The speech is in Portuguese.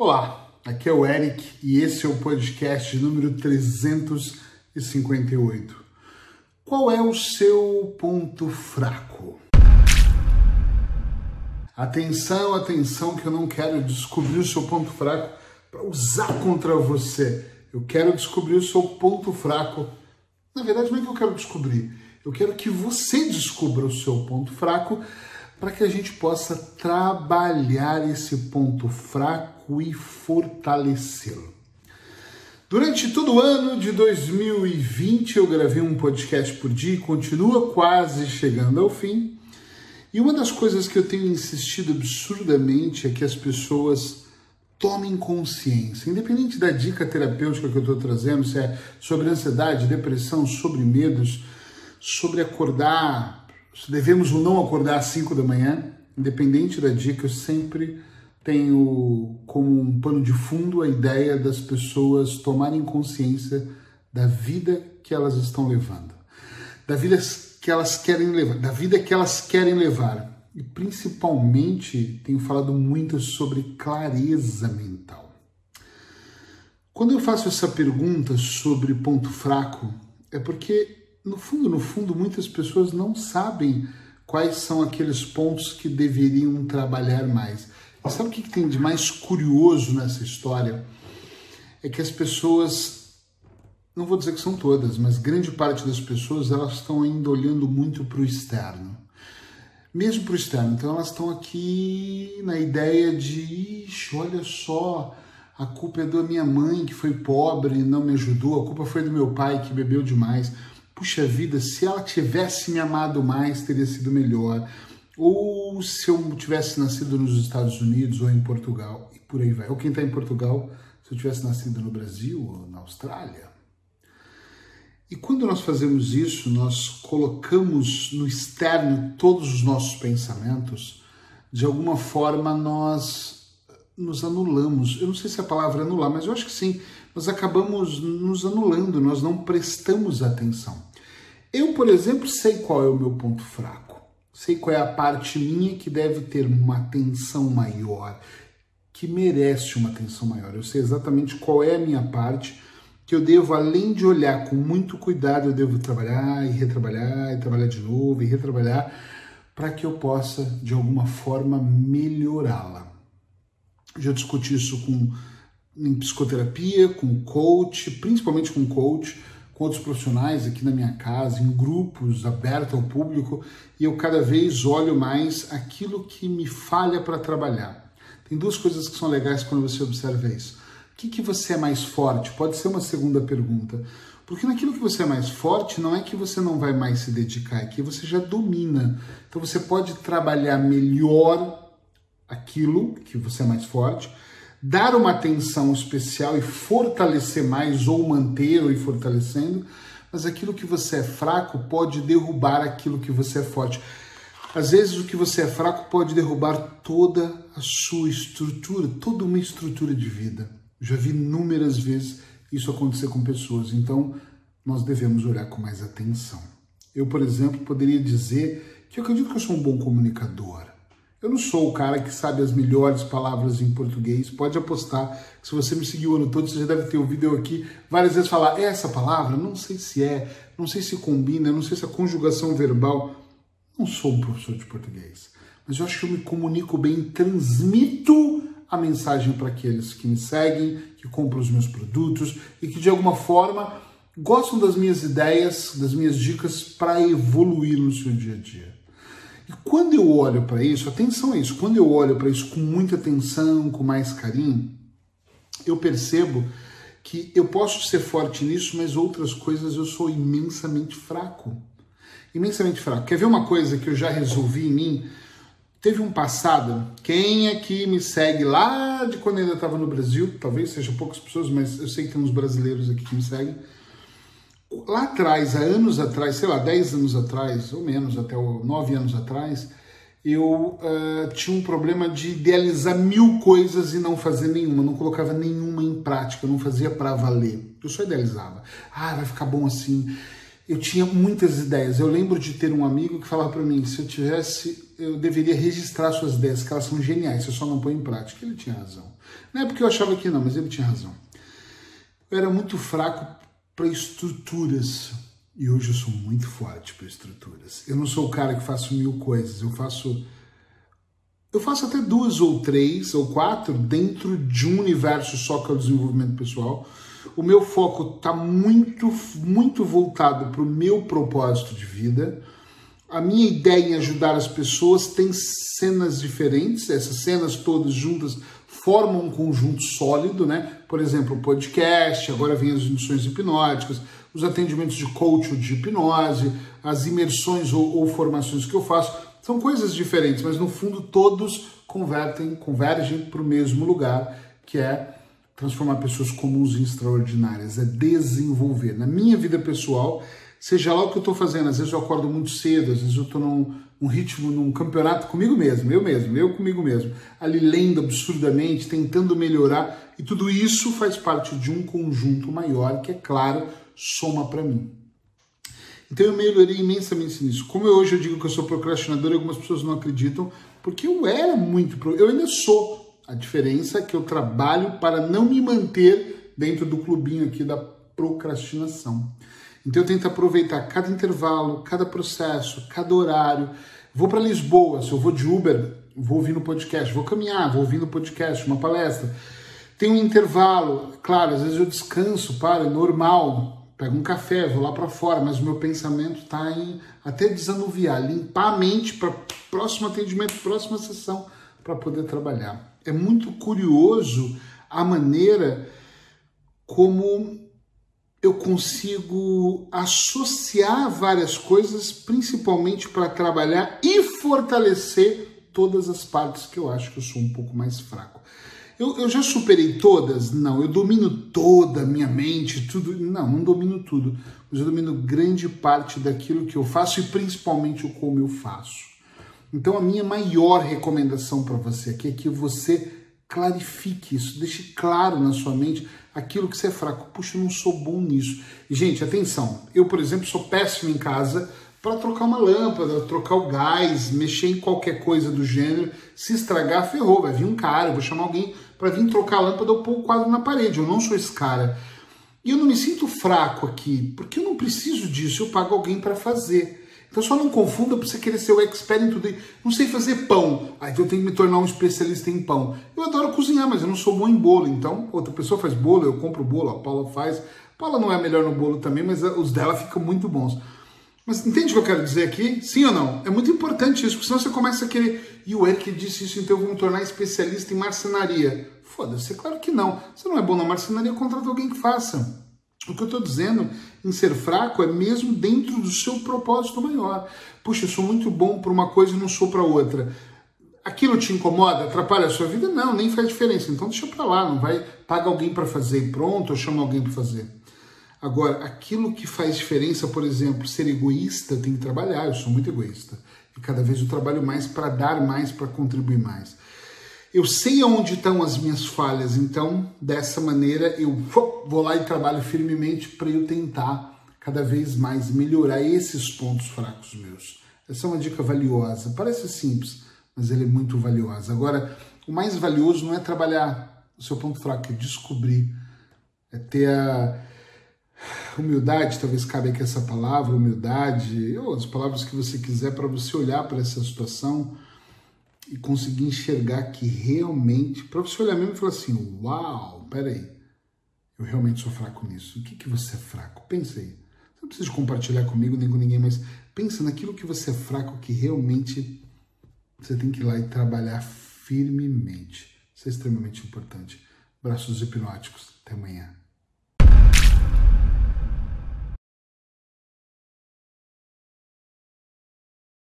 Olá, aqui é o Eric e esse é o podcast número 358. Qual é o seu ponto fraco? Atenção, atenção, que eu não quero descobrir o seu ponto fraco para usar contra você. Eu quero descobrir o seu ponto fraco. Na verdade, não é que eu quero descobrir. Eu quero que você descubra o seu ponto fraco para que a gente possa trabalhar esse ponto fraco e fortalecê-lo. Durante todo o ano de 2020 eu gravei um podcast por dia e continua quase chegando ao fim. E uma das coisas que eu tenho insistido absurdamente é que as pessoas tomem consciência, independente da dica terapêutica que eu estou trazendo, se é sobre ansiedade, depressão, sobre medos, sobre acordar se devemos ou não acordar às 5 da manhã, independente da dica, eu sempre tenho como um pano de fundo a ideia das pessoas tomarem consciência da vida que elas estão levando, da vida que elas querem levar, da vida que elas querem levar. E principalmente tenho falado muito sobre clareza mental. Quando eu faço essa pergunta sobre ponto fraco, é porque no fundo, no fundo, muitas pessoas não sabem quais são aqueles pontos que deveriam trabalhar mais. Sabe o que tem de mais curioso nessa história? É que as pessoas, não vou dizer que são todas, mas grande parte das pessoas, elas estão ainda olhando muito para o externo. Mesmo para o externo. Então elas estão aqui na ideia de, ixi, olha só, a culpa é da minha mãe que foi pobre e não me ajudou, a culpa foi do meu pai que bebeu demais puxa vida, se ela tivesse me amado mais, teria sido melhor. Ou se eu tivesse nascido nos Estados Unidos ou em Portugal, e por aí vai. Ou quem está em Portugal, se eu tivesse nascido no Brasil ou na Austrália. E quando nós fazemos isso, nós colocamos no externo todos os nossos pensamentos, de alguma forma nós nos anulamos. Eu não sei se a palavra é anular, mas eu acho que sim. Nós acabamos nos anulando, nós não prestamos atenção. Eu, por exemplo, sei qual é o meu ponto fraco. Sei qual é a parte minha que deve ter uma atenção maior, que merece uma atenção maior. Eu sei exatamente qual é a minha parte que eu devo, além de olhar com muito cuidado, eu devo trabalhar e retrabalhar, e trabalhar de novo e retrabalhar, para que eu possa, de alguma forma, melhorá-la. Já discuti isso com, em psicoterapia, com coach, principalmente com coach, com outros profissionais aqui na minha casa, em grupos abertos ao público, e eu cada vez olho mais aquilo que me falha para trabalhar. Tem duas coisas que são legais quando você observa isso. O que, que você é mais forte? Pode ser uma segunda pergunta. Porque naquilo que você é mais forte, não é que você não vai mais se dedicar, é que você já domina. Então você pode trabalhar melhor aquilo que você é mais forte, dar uma atenção especial e fortalecer mais, ou manter ou ir fortalecendo, mas aquilo que você é fraco pode derrubar aquilo que você é forte. Às vezes o que você é fraco pode derrubar toda a sua estrutura, toda uma estrutura de vida. Já vi inúmeras vezes isso acontecer com pessoas, então nós devemos olhar com mais atenção. Eu, por exemplo, poderia dizer que eu acredito que eu sou um bom comunicador. Eu não sou o cara que sabe as melhores palavras em português. Pode apostar que se você me seguiu o ano todo, você já deve ter ouvido eu aqui várias vezes falar essa palavra, não sei se é, não sei se combina, não sei se a conjugação verbal. Não sou um professor de português, mas eu acho que eu me comunico bem, transmito a mensagem para aqueles que me seguem, que compram os meus produtos e que de alguma forma gostam das minhas ideias, das minhas dicas para evoluir no seu dia a dia. E quando eu olho para isso, atenção a isso, quando eu olho para isso com muita atenção, com mais carinho, eu percebo que eu posso ser forte nisso, mas outras coisas eu sou imensamente fraco. Imensamente fraco. Quer ver uma coisa que eu já resolvi em mim? Teve um passado, quem aqui me segue lá de quando eu ainda estava no Brasil, talvez seja poucas pessoas, mas eu sei que tem uns brasileiros aqui que me seguem Lá atrás, há anos atrás, sei lá, 10 anos atrás, ou menos, até 9 anos atrás, eu uh, tinha um problema de idealizar mil coisas e não fazer nenhuma, não colocava nenhuma em prática, não fazia para valer. Eu só idealizava. Ah, vai ficar bom assim. Eu tinha muitas ideias. Eu lembro de ter um amigo que falava para mim: se eu tivesse, eu deveria registrar suas ideias, que elas são geniais, você só não põe em prática. Ele tinha razão. Não é porque eu achava que não, mas ele tinha razão. Eu era muito fraco para estruturas e hoje eu sou muito forte para estruturas. Eu não sou o cara que faço mil coisas, eu faço eu faço até duas ou três ou quatro dentro de um universo só que é o desenvolvimento pessoal. O meu foco está muito, muito voltado para o meu propósito de vida. A minha ideia em ajudar as pessoas tem cenas diferentes, essas cenas todas juntas formam um conjunto sólido, né? Por exemplo, o podcast, agora vem as induções hipnóticas, os atendimentos de coach ou de hipnose, as imersões ou, ou formações que eu faço são coisas diferentes, mas no fundo todos convertem, convergem para o mesmo lugar, que é transformar pessoas comuns em extraordinárias, é desenvolver. Na minha vida pessoal, seja lá o que eu estou fazendo, às vezes eu acordo muito cedo, às vezes eu estou num, ritmo, num campeonato comigo mesmo, eu mesmo, eu comigo mesmo, ali lendo absurdamente, tentando melhorar, e tudo isso faz parte de um conjunto maior que, é claro, soma para mim. Então eu melhorei imensamente nisso. Como eu hoje eu digo que eu sou procrastinador, algumas pessoas não acreditam, porque eu era muito, eu ainda sou. A diferença é que eu trabalho para não me manter dentro do clubinho aqui da procrastinação. Então eu tento aproveitar cada intervalo, cada processo, cada horário. Vou para Lisboa, se eu vou de Uber, vou ouvir no podcast, vou caminhar, vou ouvir no podcast, uma palestra. Tem um intervalo, claro, às vezes eu descanso, para, é normal, pego um café, vou lá para fora, mas o meu pensamento está em até desanuviar, limpar a mente para próximo atendimento, próxima sessão, para poder trabalhar. É muito curioso a maneira como eu consigo associar várias coisas, principalmente para trabalhar e fortalecer todas as partes que eu acho que eu sou um pouco mais fraco. Eu, eu já superei todas? Não. Eu domino toda a minha mente, tudo? Não, não domino tudo. Mas eu domino grande parte daquilo que eu faço e principalmente o como eu faço. Então a minha maior recomendação para você aqui é que você clarifique isso, deixe claro na sua mente aquilo que você é fraco. Puxa, eu não sou bom nisso. E, gente, atenção. Eu, por exemplo, sou péssimo em casa para trocar uma lâmpada, trocar o gás, mexer em qualquer coisa do gênero. Se estragar, ferrou. Vai vir um cara, eu vou chamar alguém para vir trocar a lâmpada ou pôr o quadro na parede. Eu não sou esse cara. E eu não me sinto fraco aqui, porque eu não preciso disso, eu pago alguém para fazer. Então só não confunda para você querer ser o expert em tudo. Não sei fazer pão, aí então eu tenho que me tornar um especialista em pão. Eu adoro cozinhar, mas eu não sou bom em bolo. Então outra pessoa faz bolo, eu compro bolo, a Paula faz. A Paula não é melhor no bolo também, mas os dela ficam muito bons. Mas entende o que eu quero dizer aqui? Sim ou não? É muito importante isso, porque senão você começa a querer. E o Eric disse isso, então eu vou me tornar especialista em marcenaria. Foda-se, é claro que não. Você não é bom na marcenaria, contrata alguém que faça. O que eu estou dizendo em ser fraco é mesmo dentro do seu propósito maior. Puxa, eu sou muito bom para uma coisa e não sou para outra. Aquilo te incomoda, atrapalha a sua vida? Não, nem faz diferença. Então deixa para lá, não vai paga alguém para fazer e pronto, ou chama alguém para fazer. Agora, aquilo que faz diferença, por exemplo, ser egoísta, tem que trabalhar. Eu sou muito egoísta. E cada vez eu trabalho mais para dar mais, para contribuir mais. Eu sei aonde estão as minhas falhas, então dessa maneira eu vou lá e trabalho firmemente para eu tentar cada vez mais melhorar esses pontos fracos meus. Essa é uma dica valiosa. Parece simples, mas ele é muito valiosa. Agora, o mais valioso não é trabalhar o seu ponto fraco, é descobrir, é ter a humildade, talvez cabe aqui essa palavra, humildade, ou as palavras que você quiser para você olhar para essa situação e conseguir enxergar que realmente, para você olhar mesmo e falar assim, uau, peraí, eu realmente sou fraco nisso. O que, que você é fraco? Pensa aí. Você não precisa compartilhar comigo nem com ninguém, mas pensa naquilo que você é fraco que realmente você tem que ir lá e trabalhar firmemente. Isso é extremamente importante. Braços hipnóticos. Até amanhã.